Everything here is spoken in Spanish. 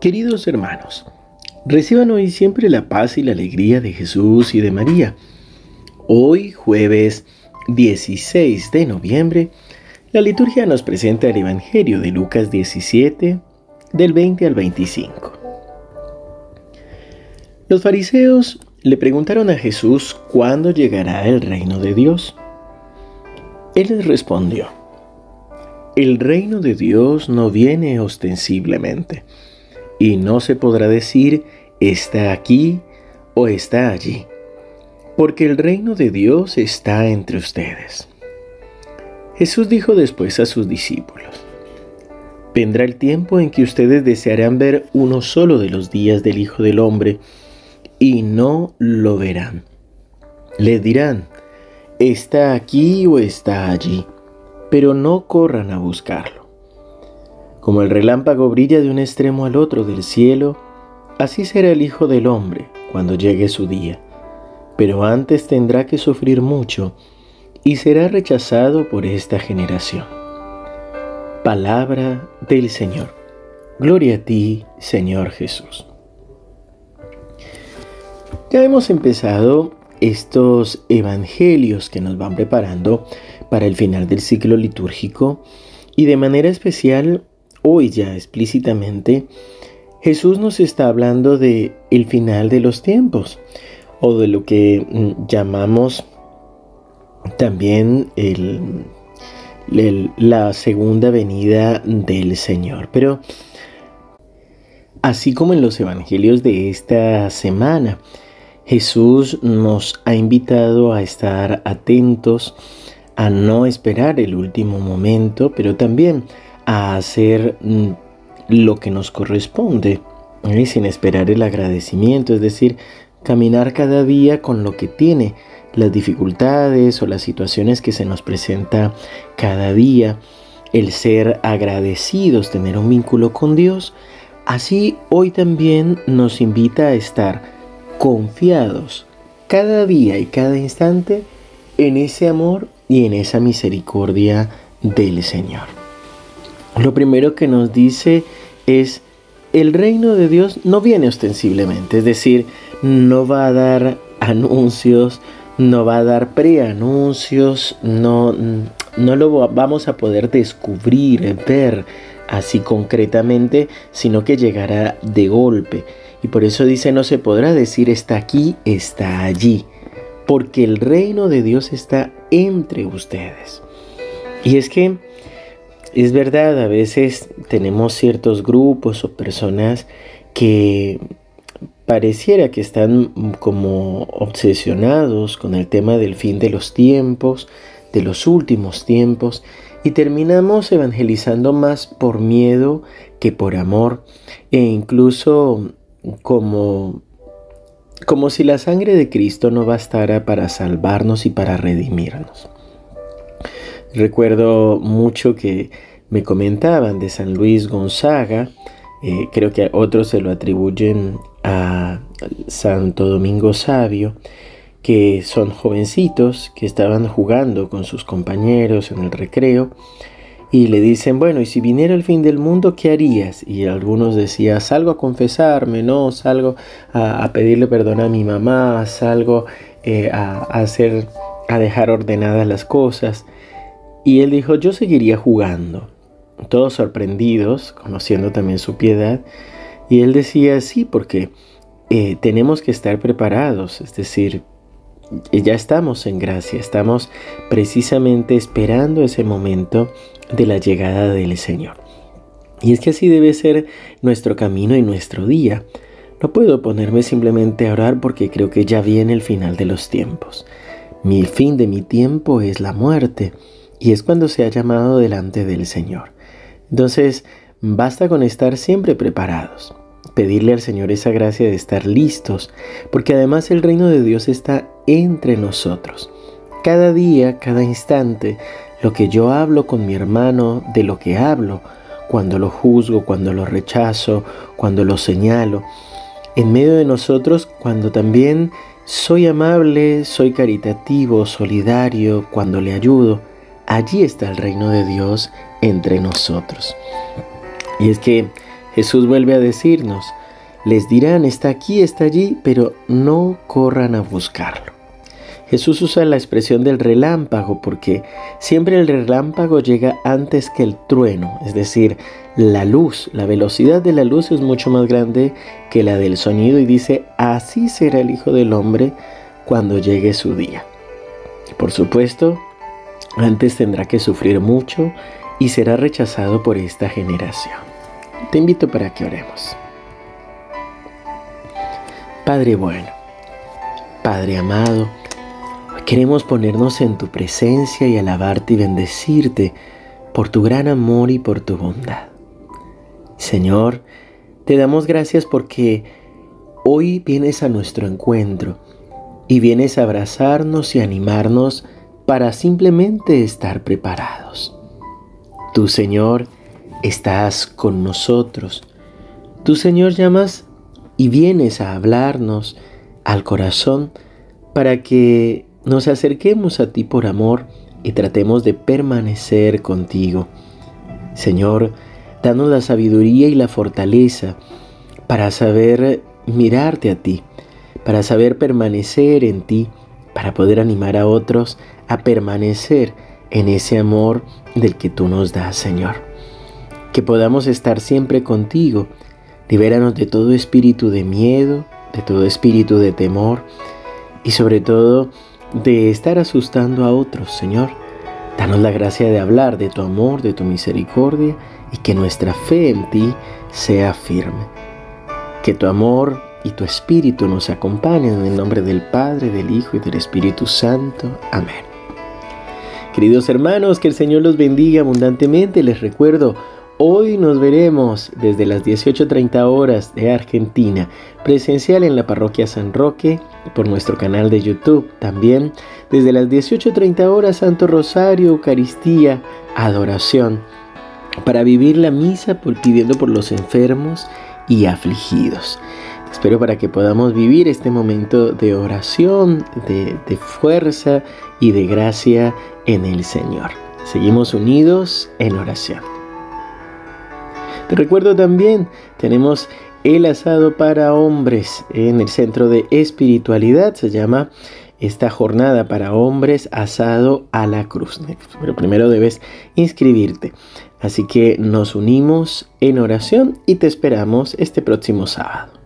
Queridos hermanos, reciban hoy siempre la paz y la alegría de Jesús y de María. Hoy, jueves 16 de noviembre, la liturgia nos presenta el Evangelio de Lucas 17, del 20 al 25. Los fariseos le preguntaron a Jesús cuándo llegará el reino de Dios. Él les respondió, el reino de Dios no viene ostensiblemente y no se podrá decir está aquí o está allí, porque el reino de Dios está entre ustedes. Jesús dijo después a sus discípulos, Vendrá el tiempo en que ustedes desearán ver uno solo de los días del Hijo del Hombre y no lo verán. Les dirán, está aquí o está allí, pero no corran a buscarlo. Como el relámpago brilla de un extremo al otro del cielo, así será el Hijo del Hombre cuando llegue su día. Pero antes tendrá que sufrir mucho y será rechazado por esta generación. Palabra del Señor. Gloria a ti, Señor Jesús. Ya hemos empezado estos evangelios que nos van preparando para el final del ciclo litúrgico y de manera especial hoy ya explícitamente, Jesús nos está hablando de el final de los tiempos o de lo que mm, llamamos también la segunda venida del Señor. Pero así como en los evangelios de esta semana, Jesús nos ha invitado a estar atentos, a no esperar el último momento, pero también a hacer mm, lo que nos corresponde, ¿eh? sin esperar el agradecimiento, es decir, caminar cada día con lo que tiene, las dificultades o las situaciones que se nos presenta cada día, el ser agradecidos, tener un vínculo con Dios, así hoy también nos invita a estar confiados cada día y cada instante en ese amor y en esa misericordia del Señor. Lo primero que nos dice es, el reino de Dios no viene ostensiblemente, es decir, no va a dar anuncios, no va a dar preanuncios, no, no lo vamos a poder descubrir, ver así concretamente, sino que llegará de golpe. Y por eso dice, no se podrá decir está aquí, está allí, porque el reino de Dios está entre ustedes. Y es que es verdad, a veces tenemos ciertos grupos o personas que pareciera que están como obsesionados con el tema del fin de los tiempos, de los últimos tiempos, y terminamos evangelizando más por miedo que por amor, e incluso como, como si la sangre de Cristo no bastara para salvarnos y para redimirnos. Recuerdo mucho que me comentaban de San Luis Gonzaga, eh, creo que otros se lo atribuyen a Santo Domingo Sabio, que son jovencitos que estaban jugando con sus compañeros en el recreo y le dicen, bueno, y si viniera el fin del mundo, ¿qué harías? Y algunos decían, salgo a confesarme, no, salgo a, pedirle perdón a mi mamá, salgo eh, a hacer, a dejar ordenadas las cosas. Y él dijo, yo seguiría jugando. Todos sorprendidos, conociendo también su piedad. Y él decía, sí, porque eh, tenemos que estar preparados, es decir, ya estamos en gracia, estamos precisamente esperando ese momento de la llegada del Señor. Y es que así debe ser nuestro camino y nuestro día. No puedo ponerme simplemente a orar porque creo que ya viene el final de los tiempos. Mi fin de mi tiempo es la muerte y es cuando se ha llamado delante del Señor. Entonces, basta con estar siempre preparados, pedirle al Señor esa gracia de estar listos, porque además el reino de Dios está entre nosotros. Cada día, cada instante, lo que yo hablo con mi hermano, de lo que hablo, cuando lo juzgo, cuando lo rechazo, cuando lo señalo, en medio de nosotros, cuando también soy amable, soy caritativo, solidario, cuando le ayudo, allí está el reino de Dios entre nosotros. Y es que Jesús vuelve a decirnos, les dirán, está aquí, está allí, pero no corran a buscarlo. Jesús usa la expresión del relámpago porque siempre el relámpago llega antes que el trueno, es decir, la luz, la velocidad de la luz es mucho más grande que la del sonido y dice, así será el Hijo del Hombre cuando llegue su día. Por supuesto, antes tendrá que sufrir mucho y será rechazado por esta generación. Te invito para que oremos. Padre bueno, Padre amado, queremos ponernos en tu presencia y alabarte y bendecirte por tu gran amor y por tu bondad. Señor, te damos gracias porque hoy vienes a nuestro encuentro y vienes a abrazarnos y animarnos para simplemente estar preparados. Tú, Señor, estás con nosotros. Tú, Señor, llamas y vienes a hablarnos al corazón para que nos acerquemos a ti por amor y tratemos de permanecer contigo. Señor, danos la sabiduría y la fortaleza para saber mirarte a ti, para saber permanecer en ti, para poder animar a otros a permanecer en ese amor del que tú nos das, Señor. Que podamos estar siempre contigo. Libéranos de todo espíritu de miedo, de todo espíritu de temor y sobre todo de estar asustando a otros, Señor. Danos la gracia de hablar de tu amor, de tu misericordia y que nuestra fe en ti sea firme. Que tu amor y tu espíritu nos acompañen en el nombre del Padre, del Hijo y del Espíritu Santo. Amén. Queridos hermanos, que el Señor los bendiga abundantemente. Les recuerdo, hoy nos veremos desde las 18.30 horas de Argentina, presencial en la parroquia San Roque, por nuestro canal de YouTube. También desde las 18.30 horas Santo Rosario, Eucaristía, adoración, para vivir la misa por, pidiendo por los enfermos y afligidos. Espero para que podamos vivir este momento de oración, de, de fuerza y de gracia en el Señor. Seguimos unidos en oración. Te recuerdo también, tenemos el asado para hombres en el centro de espiritualidad. Se llama esta jornada para hombres asado a la cruz. Pero primero debes inscribirte. Así que nos unimos en oración y te esperamos este próximo sábado.